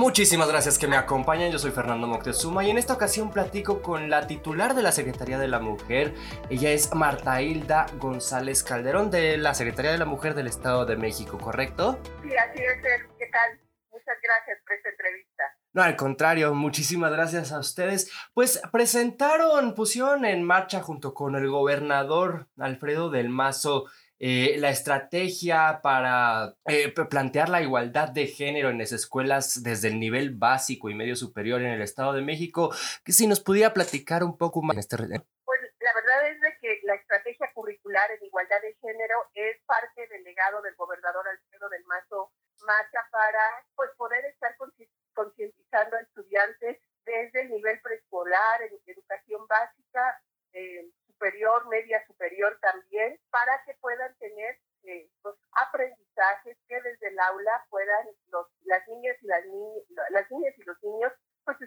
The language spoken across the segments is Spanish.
Muchísimas gracias que me acompañan. Yo soy Fernando Moctezuma y en esta ocasión platico con la titular de la Secretaría de la Mujer. Ella es Marta Hilda González Calderón de la Secretaría de la Mujer del Estado de México, ¿correcto? Sí, así es. ¿Qué tal? Muchas gracias por esta entrevista. No, al contrario, muchísimas gracias a ustedes. Pues presentaron, pusieron en marcha junto con el gobernador Alfredo del Mazo eh, la estrategia para eh, plantear la igualdad de género en las escuelas desde el nivel básico y medio superior en el Estado de México, que si nos pudiera platicar un poco más en este... Pues la verdad es de que la estrategia curricular en igualdad de género es parte del legado del gobernador Alfredo del Mazo Macha para pues, poder estar concientizando a estudiantes desde el nivel preescolar, en educación básica, eh, superior, media superior también, para que puedan tener eh, los aprendizajes que desde el aula puedan los, las niñas y las, las niñas y los niños pues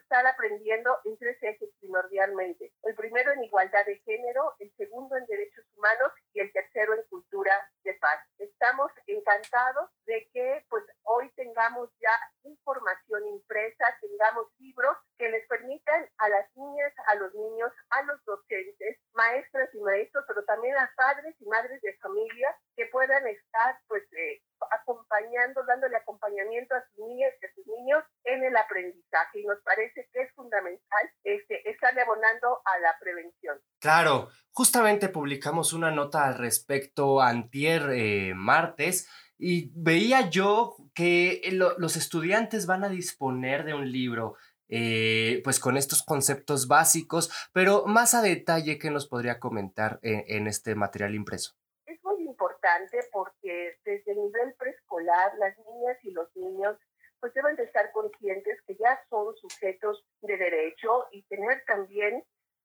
estar aprendiendo en tres ejes primordialmente. El primero en igualdad de género, el segundo en derechos humanos y el tercero en cultura de paz. Estamos encantados de que pues hoy tengamos ya información impresa, tengamos libros que les permitan a las niñas, a los niños, a los docentes, maestras y maestros, pero también a padres y madres de familia que puedan estar pues eh, acompañando, dándole acompañamiento a sus niñas y a sus niños en el aprendizaje. Y nos parece que es fundamental este, estarle abonando a la prevención. Claro, justamente publicamos una nota al respecto antier eh, martes y veía yo que los estudiantes van a disponer de un libro eh, pues con estos conceptos básicos, pero más a detalle, ¿qué nos podría comentar en, este material impreso? Es muy importante porque desde el nivel preescolar las niñas y los niños pues deben de estar conscientes que ya son sujetos de derecho y tener también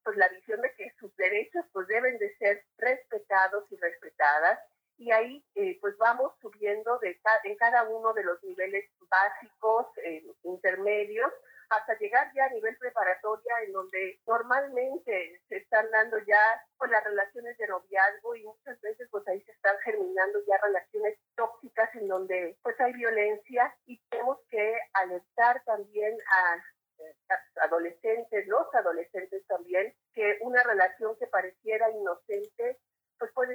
pues la visión de que sus derechos pues deben de ser respetados y respetadas. Y ahí eh, pues vamos subiendo de en cada uno de los niveles básicos, eh, intermedios, hasta llegar ya a nivel preparatoria en donde normalmente se están dando ya pues, las relaciones de noviazgo y muchas veces pues ahí se están germinando ya relaciones tóxicas en donde pues hay violencia y tenemos que alertar también a adolescentes, los adolescentes también, que una relación que pareciera inocente pues puede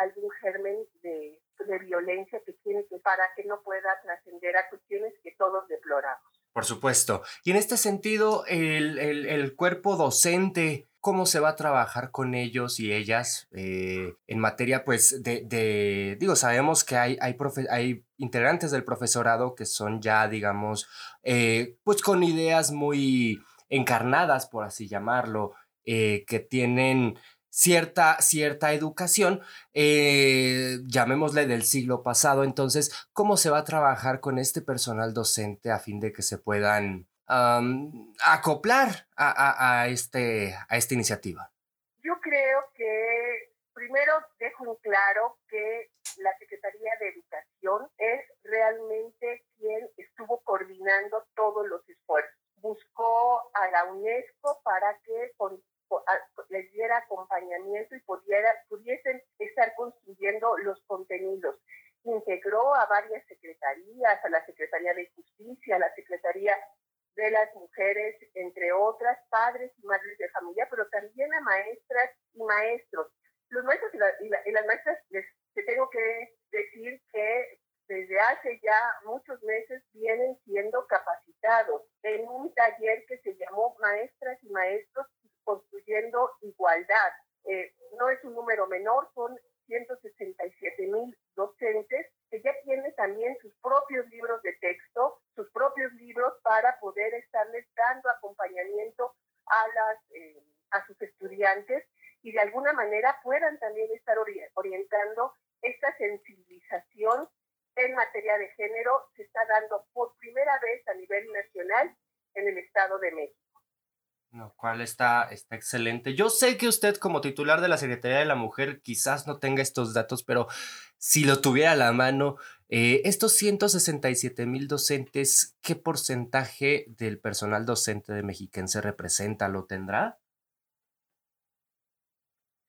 algún germen de, de violencia que tiene que para que no pueda trascender a cuestiones que todos deploramos. Por supuesto. Y en este sentido, el, el, el cuerpo docente, ¿cómo se va a trabajar con ellos y ellas eh, en materia, pues, de, de, digo, sabemos que hay, hay, hay integrantes del profesorado que son ya, digamos, eh, pues con ideas muy encarnadas, por así llamarlo, eh, que tienen cierta, cierta educación, eh, llamémosle del siglo pasado. Entonces, ¿cómo se va a trabajar con este personal docente a fin de que se puedan acoplar a, a, este, a esta iniciativa? Yo creo que primero dejo claro que la Secretaría de Educación es realmente quien estuvo coordinando todos los esfuerzos. Buscó a la UNESCO para que con les diera acompañamiento y pudiera, pudiesen estar construyendo los contenidos. Integró a varias secretarías, a la Secretaría de Justicia, a la Secretaría de las Mujeres, entre otras, padres y madres de familia, pero también a maestras y maestros. Los maestros y, las maestras, les, tengo que decir que desde hace ya muchos meses vienen siendo capacitados en un taller que se llamó Maestras y Maestros construyendo igualdad. Eh, no es un número menor, son 167 mil docentes que ya tienen también sus propios libros de texto, sus propios para poder estarles dando acompañamiento a, las, eh, a sus estudiantes y de alguna manera puedan también estar orientando esta sensibilización en materia de género se está dando por primera vez a nivel nacional en el Estado de México. Lo cual está, está excelente. Yo sé que usted como titular de la Secretaría de la Mujer quizás no tenga estos datos, pero si lo tuviera a la mano, eh, estos 167 mil docentes, ¿qué porcentaje del personal docente de Mexiquense representa? ¿Lo tendrá?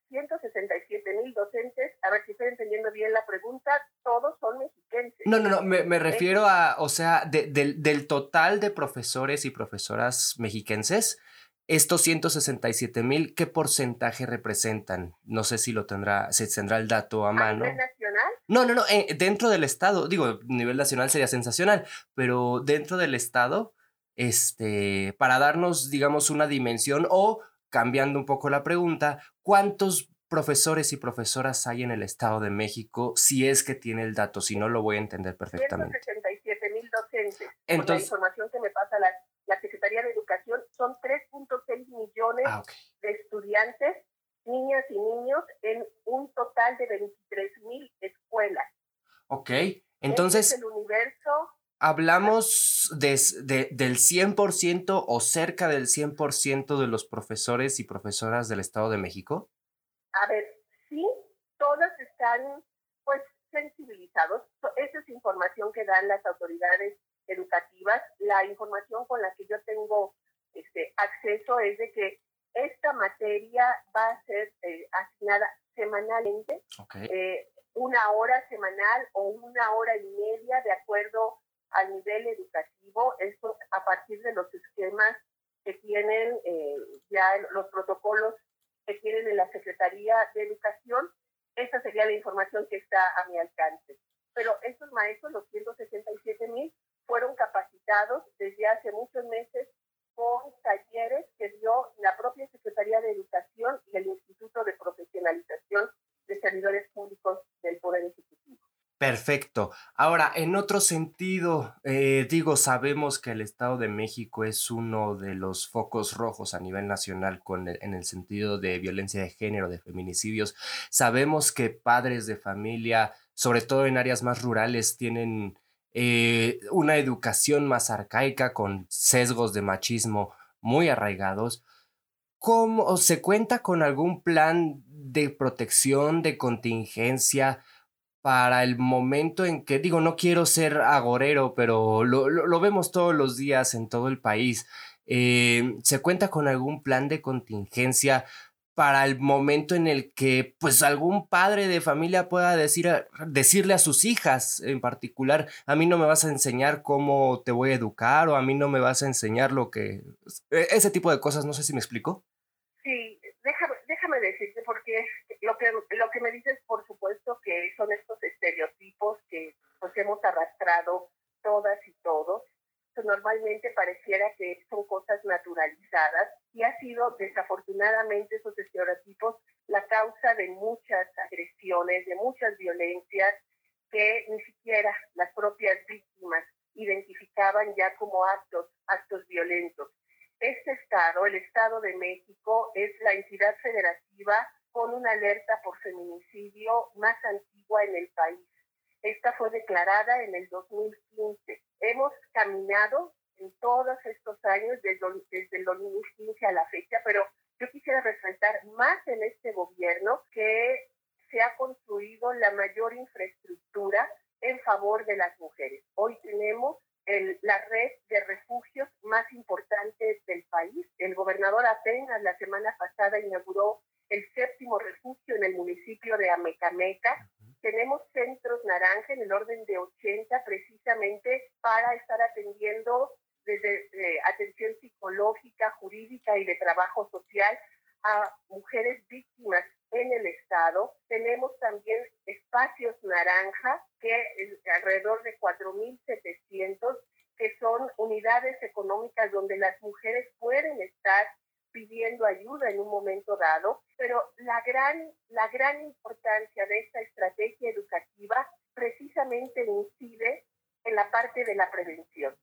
167 mil docentes, a ver si estoy entendiendo bien la pregunta, todos son mexiquenses. No, no, no, me, refiero a, o sea, del, del total de profesores y profesoras mexiquenses, estos 167 mil, ¿qué porcentaje representan? No sé si lo tendrá, se tendrá el dato a mano. ¿A nivel nacional? No, no, no, eh, dentro del estado, digo, a nivel nacional sería sensacional, pero dentro del estado, este, para darnos, digamos, una dimensión o cambiando un poco la pregunta, ¿cuántos profesores y profesoras hay en el Estado de México si es que tiene el dato? Si no, lo voy a entender perfectamente. 167 mil docentes. Entonces, la información que me pasa la, la Secretaría de Educación, son 3.6 millones ah, de estudiantes, niñas y niños, en un total de 23 mil escuelas. Ok, entonces... el universo hablamos de, de, del 100% o cerca del 100% de los profesores y profesoras del Estado de México? A ver, sí, todas están pues sensibilizados. Esa es información que dan las autoridades educativas. La información con la que yo tengo este, acceso es de que esta materia va a ser eh, asignada semanalmente, eh, una hora semanal o una hora y media de acuerdo al nivel educativo, esto a partir de los esquemas que tienen eh, ya los protocolos que tienen en la Secretaría de Educación. Esa sería la información que está a mi alcance. Pero estos maestros, los 167 mil, fueron capacitados desde hace muchos meses con talleres que dio la propia Secretaría de Educación y el Instituto de Profesionalización de Servidores Públicos del Poder Ejecutivo. Perfecto. Ahora, en otro sentido, eh, digo, sabemos que el Estado de México es uno de los focos rojos a nivel nacional con en el sentido de violencia de género, de feminicidios. Sabemos que padres de familia, sobre todo en áreas más rurales, tienen eh, una educación más arcaica con sesgos de machismo muy arraigados. ¿Cómo se cuenta con algún plan de protección, de contingencia? para el momento en que, digo, no quiero ser agorero, pero lo, vemos todos los días en todo el país. Eh, ¿Se cuenta con algún plan de contingencia para el momento en el que, pues, algún padre de familia pueda decir decirle a sus hijas en particular, a mí no me vas a enseñar cómo te voy a educar o a mí no me vas a enseñar lo que... E, ese tipo de cosas, no sé si me explico. Sí, déjame, déjame decirte porque lo que, lo que me dices, por supuesto, que son estos estereotipos que pues, hemos arrastrado todas y todos. normalmente pareciera que son cosas naturalizadas y ha sido desafortunadamente esos estereotipos la causa de muchas agresiones, de muchas violencias que ni siquiera las propias víctimas identificaban ya como actos, actos violentos. Este Estado, el Estado de México, es la entidad federativa con una alerta por feminicidio más antigua en el país. Esta fue declarada en el 2015. Hemos caminado en todos estos años, desde, desde el 2015 a la fecha, pero yo quisiera resaltar más en este gobierno que se ha construido la mayor infraestructura en favor de las mujeres. Hoy tenemos la red de refugios más importante del país. El gobernador apenas la semana pasada inauguró el séptimo refugio en el municipio de Amecameca. Tenemos centros naranja en el orden de 80 precisamente para estar atendiendo desde eh, atención psicológica, jurídica y de trabajo social a mujeres víctimas en el estado. Tenemos también espacios naranja, que es alrededor de 4.700, que son unidades económicas donde las mujeres pueden estar pidiendo ayuda en un momento dado, pero la gran, la gran importancia de esta estrategia educativa precisamente incide en la parte de la prevención.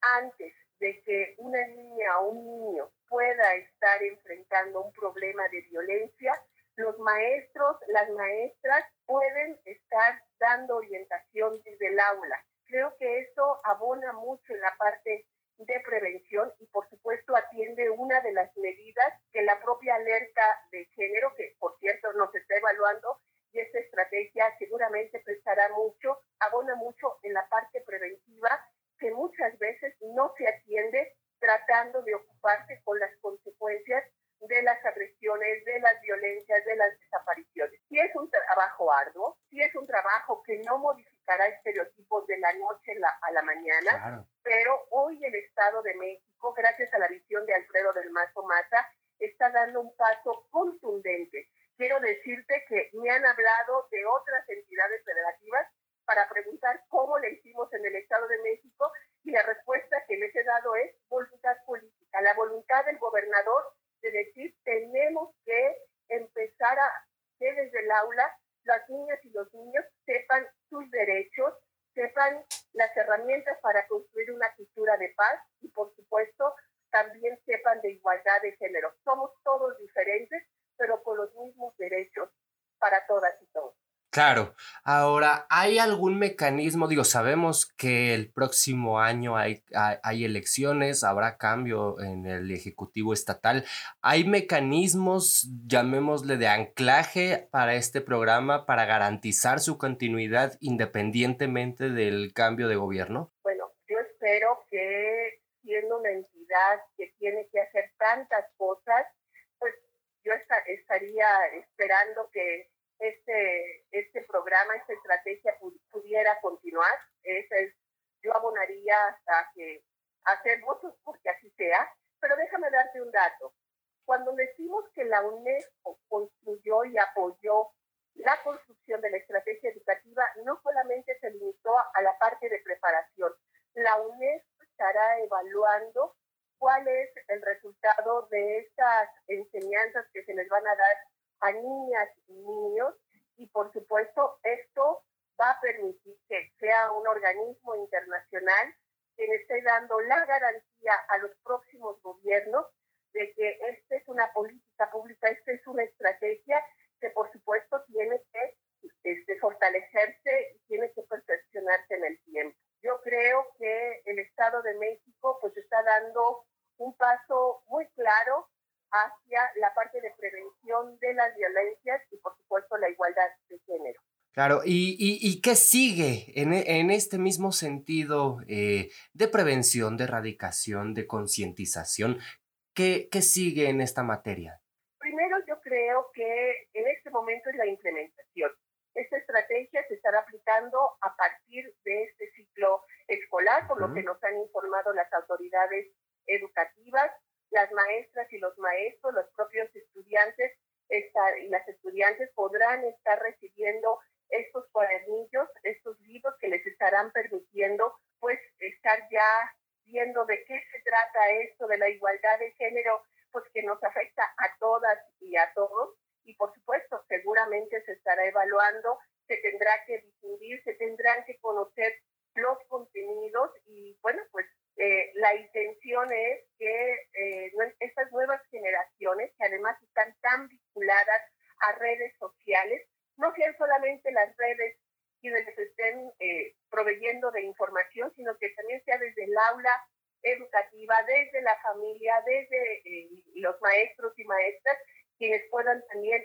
Antes de que una niña o un niño pueda estar enfrentando un problema de violencia, los maestros, las maestras pueden estar dando orientación desde el aula. Creo que eso abona mucho en la parte de prevención y por supuesto atiende una de las medidas que la propia alerta de género, que por cierto nos está evaluando, y esta estrategia seguramente prestará mucho, abona mucho en la parte preventiva que muchas veces no se atiende tratando de ocuparse con las consecuencias de las agresiones, de las violencias, de las desapariciones. Si es un trabajo arduo, si es un trabajo que no modificará estereotipos, mañana, pero hoy el Estado de México, gracias a la visión de Alfredo del Mazo Maza, está dando un paso contundente. Quiero decirte que me han hablado de otras entidades federativas para preguntar cómo le hicimos en el Estado de México y la respuesta que les he dado es voluntad política, la voluntad del gobernador de decir tenemos que empezar a que desde el aula las niñas y los niños sepan sus derechos, sepan las herramientas para construir una cultura de paz y por supuesto también sepan de igualdad de género. Somos todos diferentes, pero con los mismos derechos para todas y todos. Claro. Ahora, ¿hay algún mecanismo? Digo, sabemos que el próximo año hay, hay, elecciones, habrá cambio en el Ejecutivo Estatal. ¿Hay mecanismos, llamémosle, de anclaje para este programa para garantizar su continuidad independientemente del cambio de gobierno? Bueno, yo espero que siendo una entidad que tiene que hacer tantas cosas, pues yo estaría esperando que este, este programa, esta estrategia pudiera continuar. es, yo abonaría hasta que hacer votos porque así sea. Pero déjame darte un dato. Cuando decimos que la UNESCO construyó y apoyó la construcción de la estrategia educativa, no solamente se limitó a la parte de preparación. La UNESCO estará evaluando cuál es el resultado de estas enseñanzas que se les van a dar a niñas y niños y por supuesto esto va a permitir que sea un organismo internacional que esté dando la garantía a los próximos gobiernos de que esta es una política pública, esta es una estrategia que por supuesto tiene que este, fortalecerse y tiene que perfeccionarse en el tiempo. Yo creo que el Estado de México pues está dando un paso muy claro hacia la parte de prevención de las violencias y por supuesto la igualdad de género. Claro, ¿y, y, qué sigue en, en, este mismo sentido eh, de prevención, de erradicación, de concientización? ¿Qué, ¿Qué sigue en esta materia? Primero yo creo que en este momento es la implementación. Esta estrategia se estará aplicando a partir de este ciclo escolar, por lo que nos han informado las autoridades educativas las maestras y los maestros, los propios estudiantes y las estudiantes podrán estar recibiendo estos cuadernillos, estos libros que les estarán permitiendo pues estar ya viendo de qué se trata esto de la igualdad de género, pues que nos afecta a todas y a todos. Y por supuesto, seguramente se estará evaluando, se tendrá que difundir, se tendrán que conocer los contenidos y bueno, pues eh, la intención es que eh, estas nuevas generaciones, que además están tan vinculadas a redes sociales, no sean solamente las redes quienes les estén eh, proveyendo de información, sino que también sea desde el aula educativa, desde la familia, desde los maestros y maestras, quienes puedan también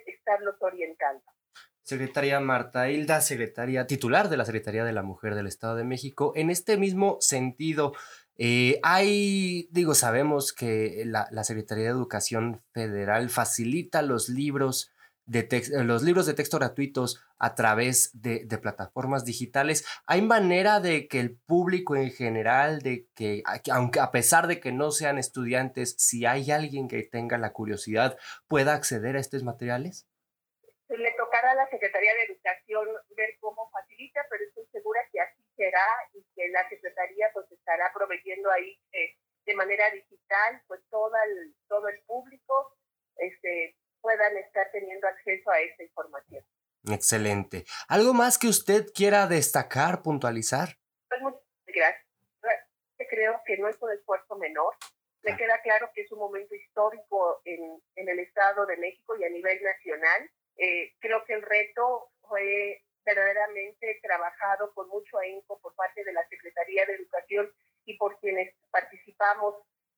Secretaria Marta Hilda, secretaria titular de la Secretaría de la Mujer del Estado de México. En este mismo sentido, eh, hay, digo, sabemos que la, Secretaría de Educación Federal facilita los libros de, los libros de texto gratuitos a través de, plataformas digitales. ¿Hay manera de que el público en general, de que, aunque a pesar de que no sean estudiantes, si hay alguien que tenga la curiosidad, pueda acceder a estos materiales? Le tocará a la De Educación ver cómo facilita, pero estoy segura que así será y que la Secretaría pues estará proveyendo ahí eh, de manera digital pues todo el, todo el público este, puedan estar teniendo acceso a esta información. Excelente. ¿Algo más que usted quiera destacar, puntualizar? Pues muchas gracias. Creo que no es un esfuerzo menor. Me queda claro que es un momento histórico en, en el Estado de México y a nivel nacional. Eh, creo que el reto fue verdaderamente trabajado ahínco por parte de la Secretaría de Educación y por quienes participamos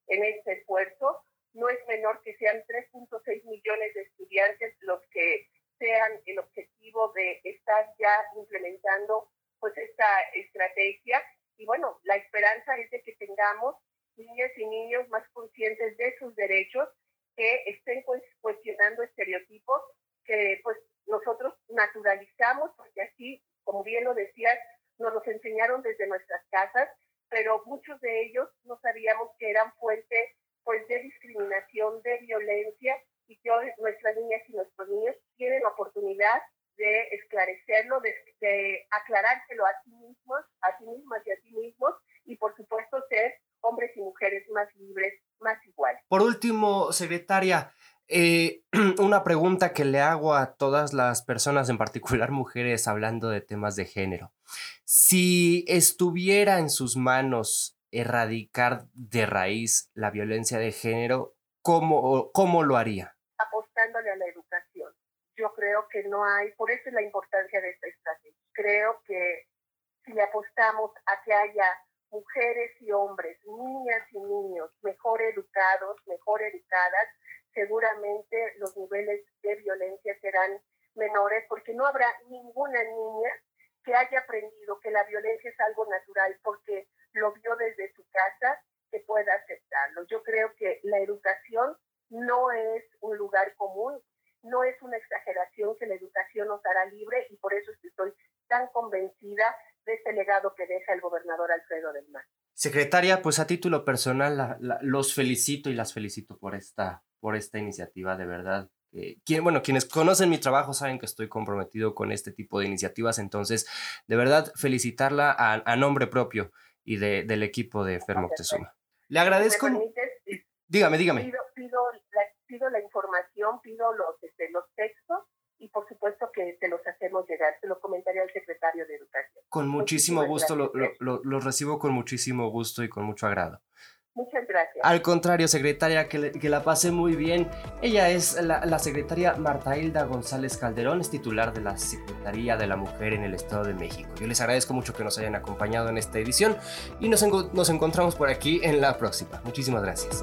en este esfuerzo. No es menor que sean 3.6 millones de estudiantes los que sean el objetivo de estar ya implementando pues esta estrategia y bueno, la esperanza es de que tengamos niñas y niños más conscientes de sus derechos, que estén cuestionando estereotipos, que pues nosotros naturalizamos, porque así, como bien lo decías, nos los enseñaron desde nuestras casas, pero muchos de ellos no sabíamos que eran fuente pues, de discriminación, de violencia, y que hoy nuestras niñas y nuestros niños tienen la oportunidad de esclarecerlo, de, de aclarárselo a sí mismos, a sí mismas y a sí mismos, y por supuesto ser hombres y mujeres más libres, más iguales. Por último, secretaria, eh, una pregunta que le hago a todas las personas, en particular mujeres, hablando de temas de género. Si estuviera en sus manos erradicar de raíz la violencia de género, ¿cómo, cómo lo haría? Apostándole a la educación. Yo creo que no hay, por eso es la importancia de esta estrategia. Creo que si apostamos a que haya mujeres y hombres, niñas y niños mejor educados, mejor educadas, seguramente los niveles de violencia serán menores porque no habrá ninguna niña que haya aprendido que la violencia es algo natural porque lo vio desde su casa que pueda aceptarlo. Yo creo que la educación no es un lugar común, no es una exageración que la educación nos hará libre y por eso estoy tan convencida de este legado que deja el gobernador Alfredo del Mar. Secretaria, pues a título personal los felicito y las felicito por esta, por esta iniciativa, de verdad. quien, bueno, quienes conocen mi trabajo saben que estoy comprometido con este tipo de iniciativas, entonces, de verdad, felicitarla a, nombre propio y de, del equipo de Fermo Moctezuma. Le agradezco. dígame, dígame. Pido, pido, la, pido, la, información, pido los, este, los textos y por supuesto que te los hacemos llegar. Se lo comentaría al secretario de. Con muchísimo gusto, lo, lo, lo, recibo con muchísimo gusto y con mucho agrado. Muchas gracias. Al contrario, secretaria, que, que la pase muy bien. Ella es la, la, secretaria Marta Hilda González Calderón, es titular de la Secretaría de la Mujer en el Estado de México. Yo les agradezco mucho que nos hayan acompañado en esta edición y nos, nos encontramos por aquí en la próxima. Muchísimas gracias.